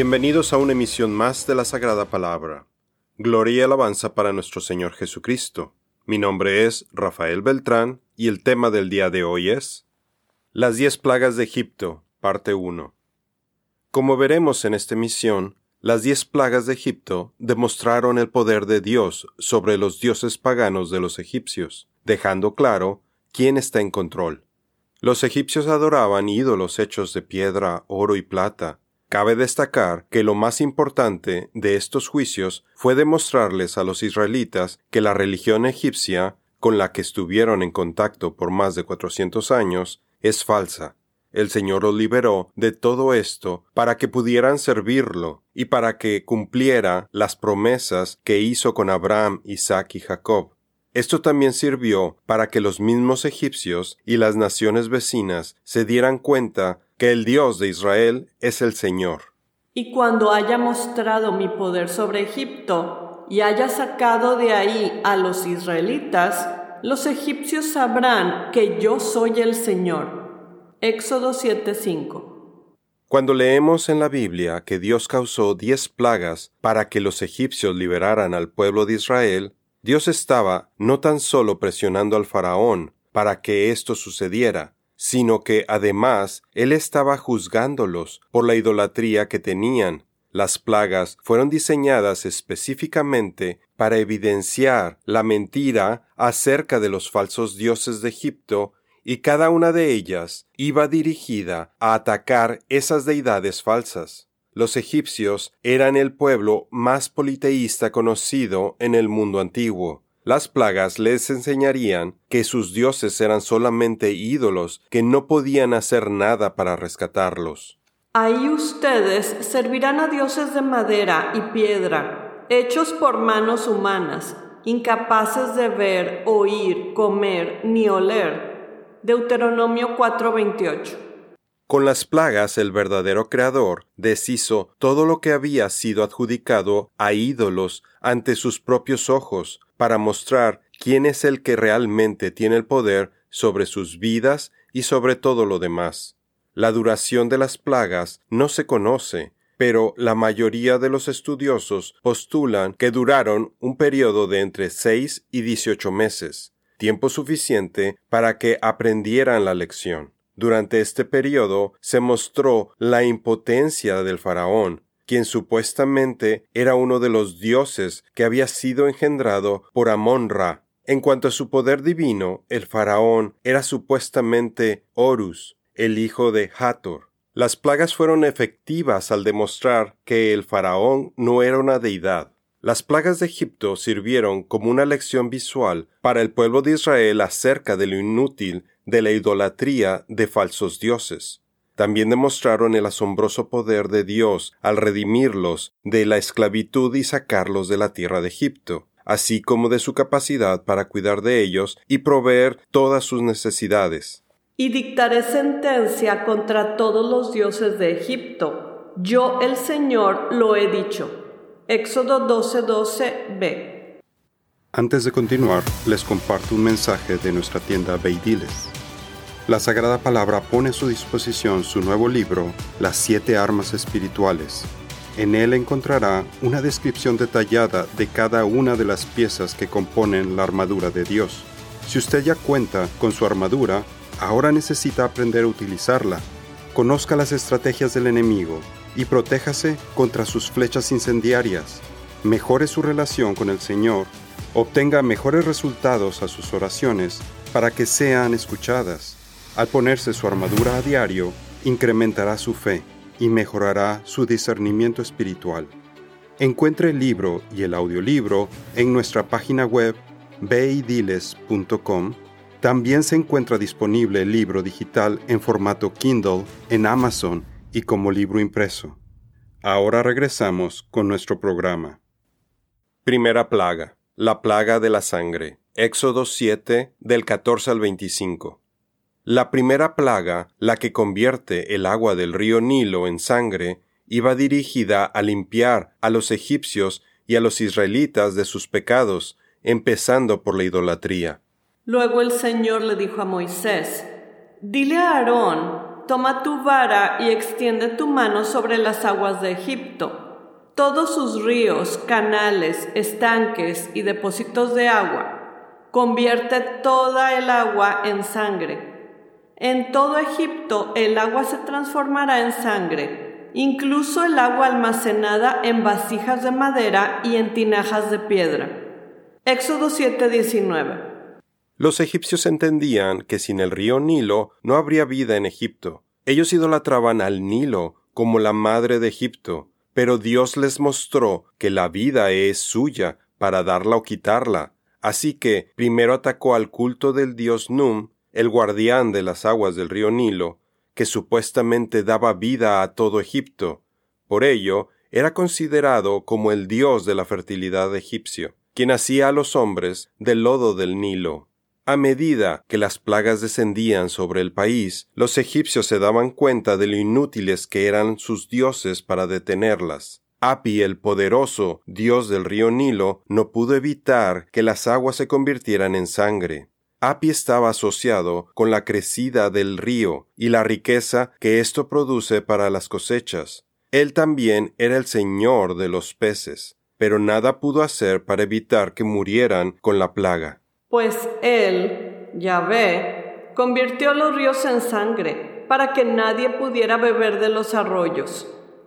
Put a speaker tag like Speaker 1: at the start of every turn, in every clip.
Speaker 1: Bienvenidos a una emisión más de la Sagrada Palabra. Gloria y alabanza para nuestro Señor Jesucristo. Mi nombre es Rafael Beltrán y el tema del día de hoy es Las diez plagas de Egipto, parte 1. Como veremos en esta emisión, las diez plagas de Egipto demostraron el poder de Dios sobre los dioses paganos de los egipcios, dejando claro quién está en control. Los egipcios adoraban ídolos hechos de piedra, oro y plata, Cabe destacar que lo más importante de estos juicios fue demostrarles a los israelitas que la religión egipcia, con la que estuvieron en contacto por más de 400 años, es falsa. El Señor los liberó de todo esto para que pudieran servirlo y para que cumpliera las promesas que hizo con Abraham, Isaac y Jacob. Esto también sirvió para que los mismos egipcios y las naciones vecinas se dieran cuenta que el Dios de Israel es el Señor.
Speaker 2: Y cuando haya mostrado mi poder sobre Egipto y haya sacado de ahí a los israelitas, los egipcios sabrán que yo soy el Señor. Éxodo 7:5
Speaker 1: Cuando leemos en la Biblia que Dios causó diez plagas para que los egipcios liberaran al pueblo de Israel, Dios estaba no tan solo presionando al faraón para que esto sucediera, sino que además él estaba juzgándolos por la idolatría que tenían. Las plagas fueron diseñadas específicamente para evidenciar la mentira acerca de los falsos dioses de Egipto y cada una de ellas iba dirigida a atacar esas deidades falsas. Los egipcios eran el pueblo más politeísta conocido en el mundo antiguo, las plagas les enseñarían que sus dioses eran solamente ídolos que no podían hacer nada para rescatarlos.
Speaker 2: Ahí ustedes servirán a dioses de madera y piedra, hechos por manos humanas, incapaces de ver, oír, comer ni oler. Deuteronomio 4:28
Speaker 1: con las plagas el verdadero Creador deshizo todo lo que había sido adjudicado a ídolos ante sus propios ojos, para mostrar quién es el que realmente tiene el poder sobre sus vidas y sobre todo lo demás. La duración de las plagas no se conoce, pero la mayoría de los estudiosos postulan que duraron un periodo de entre seis y dieciocho meses, tiempo suficiente para que aprendieran la lección. Durante este periodo se mostró la impotencia del faraón, quien supuestamente era uno de los dioses que había sido engendrado por Amon-Ra. En cuanto a su poder divino, el faraón era supuestamente Horus, el hijo de Hathor. Las plagas fueron efectivas al demostrar que el faraón no era una deidad. Las plagas de Egipto sirvieron como una lección visual para el pueblo de Israel acerca de lo inútil de la idolatría de falsos dioses. También demostraron el asombroso poder de Dios al redimirlos de la esclavitud y sacarlos de la tierra de Egipto, así como de su capacidad para cuidar de ellos y proveer todas sus necesidades.
Speaker 2: Y dictaré sentencia contra todos los dioses de Egipto. Yo el Señor lo he dicho. Éxodo 12:12b.
Speaker 1: Antes de continuar, les comparto un mensaje de nuestra tienda Beidiles. La Sagrada Palabra pone a su disposición su nuevo libro, Las siete armas espirituales. En él encontrará una descripción detallada de cada una de las piezas que componen la armadura de Dios. Si usted ya cuenta con su armadura, ahora necesita aprender a utilizarla. Conozca las estrategias del enemigo y protéjase contra sus flechas incendiarias. Mejore su relación con el Señor, obtenga mejores resultados a sus oraciones para que sean escuchadas al ponerse su armadura a diario, incrementará su fe y mejorará su discernimiento espiritual. Encuentre el libro y el audiolibro en nuestra página web beidiles.com. También se encuentra disponible el libro digital en formato Kindle en Amazon y como libro impreso. Ahora regresamos con nuestro programa. Primera plaga, la plaga de la sangre. Éxodo 7 del 14 al 25. La primera plaga, la que convierte el agua del río Nilo en sangre, iba dirigida a limpiar a los egipcios y a los israelitas de sus pecados, empezando por la idolatría.
Speaker 2: Luego el Señor le dijo a Moisés, Dile a Aarón, toma tu vara y extiende tu mano sobre las aguas de Egipto, todos sus ríos, canales, estanques y depósitos de agua. Convierte toda el agua en sangre. En todo Egipto el agua se transformará en sangre, incluso el agua almacenada en vasijas de madera y en tinajas de piedra. Éxodo 7:19
Speaker 1: los egipcios entendían que sin el río Nilo no habría vida en Egipto. Ellos idolatraban al Nilo como la madre de Egipto, pero Dios les mostró que la vida es suya para darla o quitarla. Así que primero atacó al culto del dios Num, el guardián de las aguas del río Nilo, que supuestamente daba vida a todo Egipto. Por ello, era considerado como el dios de la fertilidad egipcio, quien hacía a los hombres del lodo del Nilo. A medida que las plagas descendían sobre el país, los egipcios se daban cuenta de lo inútiles que eran sus dioses para detenerlas. Api, el poderoso dios del río Nilo, no pudo evitar que las aguas se convirtieran en sangre. Api estaba asociado con la crecida del río y la riqueza que esto produce para las cosechas. Él también era el señor de los peces, pero nada pudo hacer para evitar que murieran con la plaga
Speaker 2: pues él, Yahvé, convirtió los ríos en sangre para que nadie pudiera beber de los arroyos.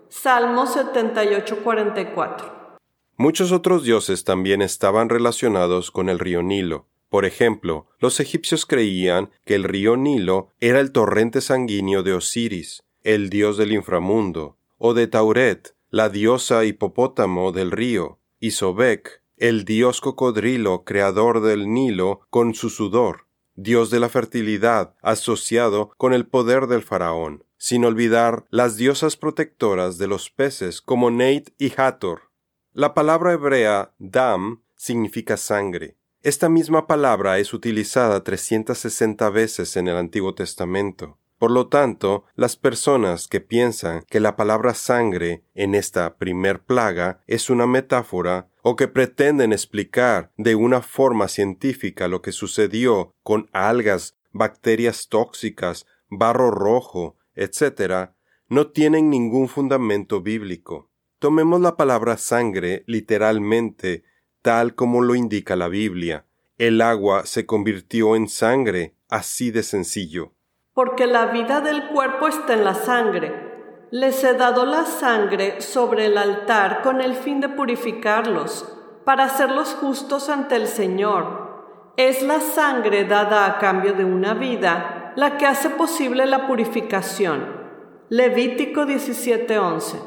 Speaker 2: Salmo 78:44.
Speaker 1: Muchos otros dioses también estaban relacionados con el río Nilo. Por ejemplo, los egipcios creían que el río Nilo era el torrente sanguíneo de Osiris, el dios del inframundo, o de Tauret, la diosa hipopótamo del río, y Sobek, el dios cocodrilo creador del Nilo con su sudor, dios de la fertilidad asociado con el poder del faraón, sin olvidar las diosas protectoras de los peces como Neit y Hathor. La palabra hebrea dam significa sangre. Esta misma palabra es utilizada 360 veces en el Antiguo Testamento. Por lo tanto, las personas que piensan que la palabra sangre en esta primer plaga es una metáfora o que pretenden explicar de una forma científica lo que sucedió con algas, bacterias tóxicas, barro rojo, etc., no tienen ningún fundamento bíblico. Tomemos la palabra sangre literalmente, tal como lo indica la Biblia. El agua se convirtió en sangre, así de sencillo
Speaker 2: porque la vida del cuerpo está en la sangre. Les he dado la sangre sobre el altar con el fin de purificarlos, para hacerlos justos ante el Señor. Es la sangre dada a cambio de una vida la que hace posible la purificación. Levítico 17:11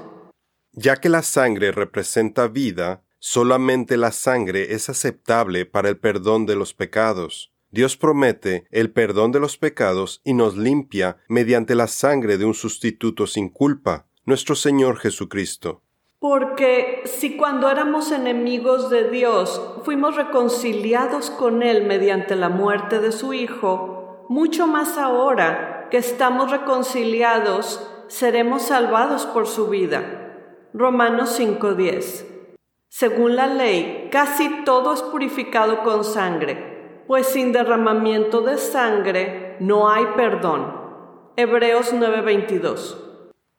Speaker 1: Ya que la sangre representa vida, solamente la sangre es aceptable para el perdón de los pecados. Dios promete el perdón de los pecados y nos limpia mediante la sangre de un sustituto sin culpa, nuestro Señor Jesucristo.
Speaker 2: Porque si cuando éramos enemigos de Dios fuimos reconciliados con Él mediante la muerte de su Hijo, mucho más ahora que estamos reconciliados, seremos salvados por su vida. Romanos 5:10 Según la ley, casi todo es purificado con sangre pues sin derramamiento de sangre no hay perdón. Hebreos 9:22.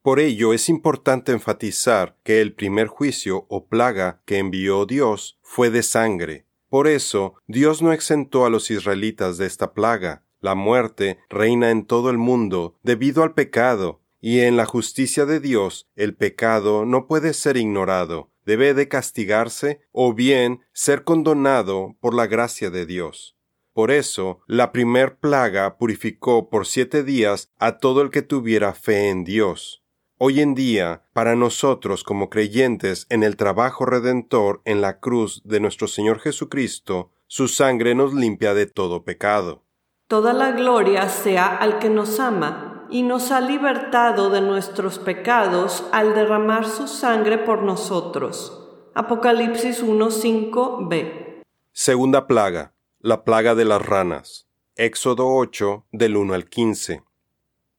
Speaker 1: Por ello es importante enfatizar que el primer juicio o plaga que envió Dios fue de sangre. Por eso Dios no exentó a los israelitas de esta plaga. La muerte reina en todo el mundo debido al pecado, y en la justicia de Dios el pecado no puede ser ignorado, debe de castigarse o bien ser condonado por la gracia de Dios. Por eso, la primer plaga purificó por siete días a todo el que tuviera fe en Dios. Hoy en día, para nosotros como creyentes en el trabajo redentor en la cruz de nuestro Señor Jesucristo, su sangre nos limpia de todo pecado.
Speaker 2: Toda la gloria sea al que nos ama y nos ha libertado de nuestros pecados al derramar su sangre por nosotros. Apocalipsis 1.5b.
Speaker 1: Segunda plaga la plaga de las ranas. Éxodo 8 del 1 al 15.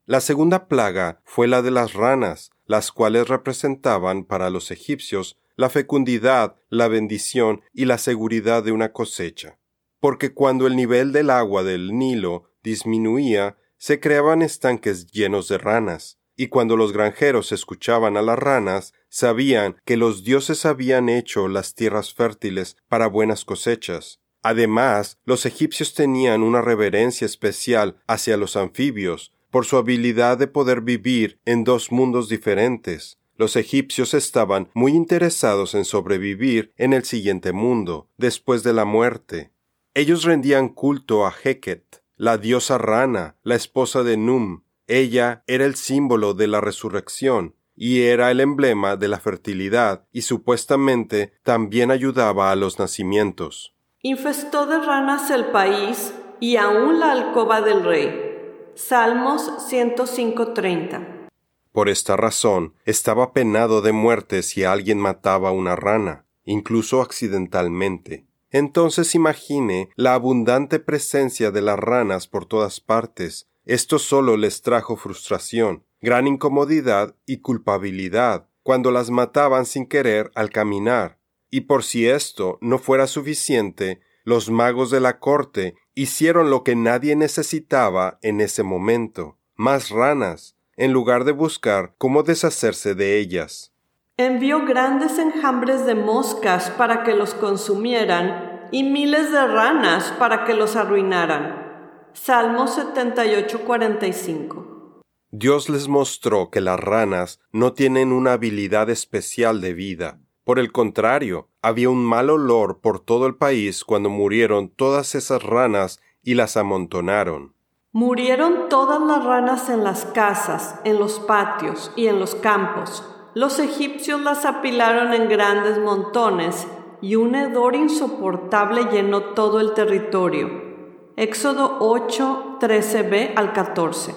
Speaker 1: La segunda plaga fue la de las ranas, las cuales representaban para los egipcios la fecundidad, la bendición y la seguridad de una cosecha. Porque cuando el nivel del agua del Nilo disminuía, se creaban estanques llenos de ranas, y cuando los granjeros escuchaban a las ranas, sabían que los dioses habían hecho las tierras fértiles para buenas cosechas. Además, los egipcios tenían una reverencia especial hacia los anfibios, por su habilidad de poder vivir en dos mundos diferentes. Los egipcios estaban muy interesados en sobrevivir en el siguiente mundo, después de la muerte. Ellos rendían culto a Heket, la diosa rana, la esposa de Num. Ella era el símbolo de la resurrección, y era el emblema de la fertilidad, y supuestamente también ayudaba a los nacimientos.
Speaker 2: Infestó de ranas el país y aún la alcoba del rey. Salmos 105:30.
Speaker 1: Por esta razón, estaba penado de muerte si alguien mataba una rana, incluso accidentalmente. Entonces imagine la abundante presencia de las ranas por todas partes. Esto solo les trajo frustración, gran incomodidad y culpabilidad cuando las mataban sin querer al caminar. Y por si esto no fuera suficiente, los magos de la corte hicieron lo que nadie necesitaba en ese momento, más ranas, en lugar de buscar cómo deshacerse de ellas.
Speaker 2: Envió grandes enjambres de moscas para que los consumieran y miles de ranas para que los arruinaran. Salmo 78:45
Speaker 1: Dios les mostró que las ranas no tienen una habilidad especial de vida, por el contrario, había un mal olor por todo el país cuando murieron todas esas ranas y las amontonaron.
Speaker 2: Murieron todas las ranas en las casas, en los patios y en los campos. Los egipcios las apilaron en grandes montones y un hedor insoportable llenó todo el territorio. Éxodo 8, 13b al 14.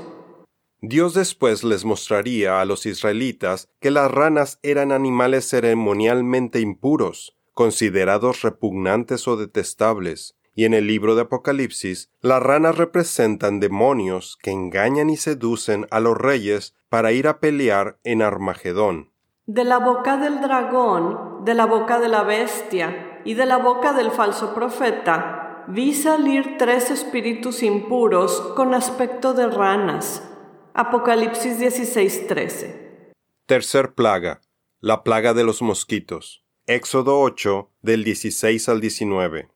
Speaker 1: Dios después les mostraría a los israelitas que las ranas eran animales ceremonialmente impuros, considerados repugnantes o detestables, y en el libro de Apocalipsis, las ranas representan demonios que engañan y seducen a los reyes para ir a pelear en Armagedón.
Speaker 2: De la boca del dragón, de la boca de la bestia y de la boca del falso profeta, vi salir tres espíritus impuros con aspecto de ranas Apocalipsis 16:13.
Speaker 1: Tercer plaga, la plaga de los mosquitos. Éxodo 8, del 16 al 19.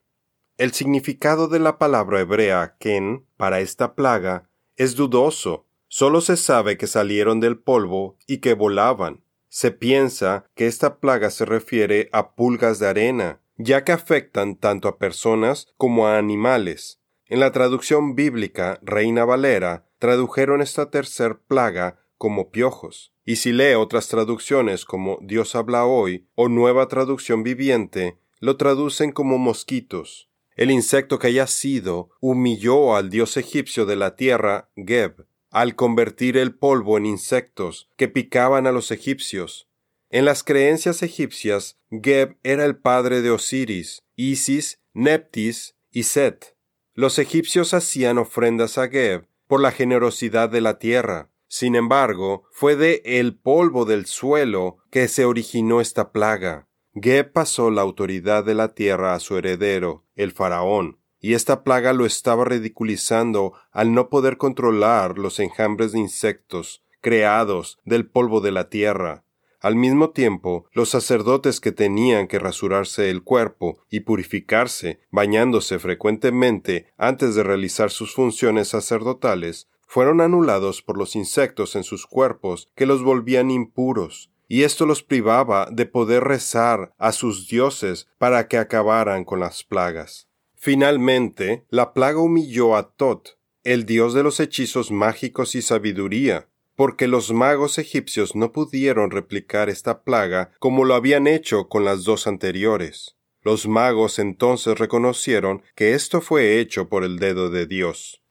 Speaker 1: El significado de la palabra hebrea ken para esta plaga es dudoso. Solo se sabe que salieron del polvo y que volaban. Se piensa que esta plaga se refiere a pulgas de arena, ya que afectan tanto a personas como a animales. En la traducción bíblica Reina Valera tradujeron esta tercer plaga como piojos. Y si lee otras traducciones como Dios habla hoy o Nueva Traducción Viviente, lo traducen como mosquitos. El insecto que haya sido humilló al dios egipcio de la tierra, Geb, al convertir el polvo en insectos que picaban a los egipcios. En las creencias egipcias, Geb era el padre de Osiris, Isis, Neptis y Set. Los egipcios hacían ofrendas a Geb por la generosidad de la tierra. Sin embargo, fue de el polvo del suelo que se originó esta plaga. Geb pasó la autoridad de la tierra a su heredero, el faraón, y esta plaga lo estaba ridiculizando al no poder controlar los enjambres de insectos creados del polvo de la tierra. Al mismo tiempo, los sacerdotes que tenían que rasurarse el cuerpo y purificarse, bañándose frecuentemente antes de realizar sus funciones sacerdotales, fueron anulados por los insectos en sus cuerpos que los volvían impuros, y esto los privaba de poder rezar a sus dioses para que acabaran con las plagas. Finalmente, la plaga humilló a Tot, el dios de los hechizos mágicos y sabiduría, porque los magos egipcios no pudieron replicar esta plaga como lo habían hecho con las dos anteriores. Los magos entonces reconocieron que esto fue hecho por el dedo de Dios.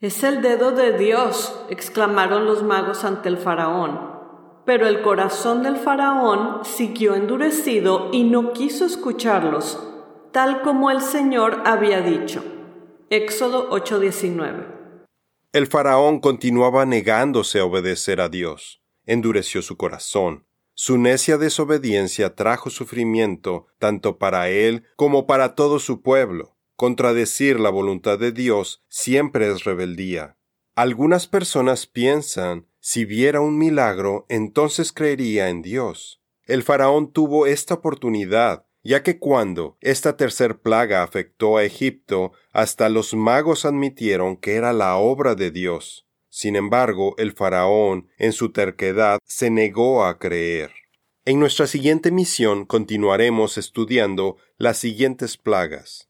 Speaker 2: Es el dedo de Dios, exclamaron los magos ante el faraón. Pero el corazón del faraón siguió endurecido y no quiso escucharlos, tal como el Señor había dicho. Éxodo 8:19
Speaker 1: el faraón continuaba negándose a obedecer a Dios. Endureció su corazón. Su necia desobediencia trajo sufrimiento tanto para él como para todo su pueblo. Contradecir la voluntad de Dios siempre es rebeldía. Algunas personas piensan, si viera un milagro, entonces creería en Dios. El faraón tuvo esta oportunidad, ya que cuando esta tercer plaga afectó a Egipto, hasta los magos admitieron que era la obra de Dios. Sin embargo, el faraón, en su terquedad, se negó a creer. En nuestra siguiente misión continuaremos estudiando las siguientes plagas.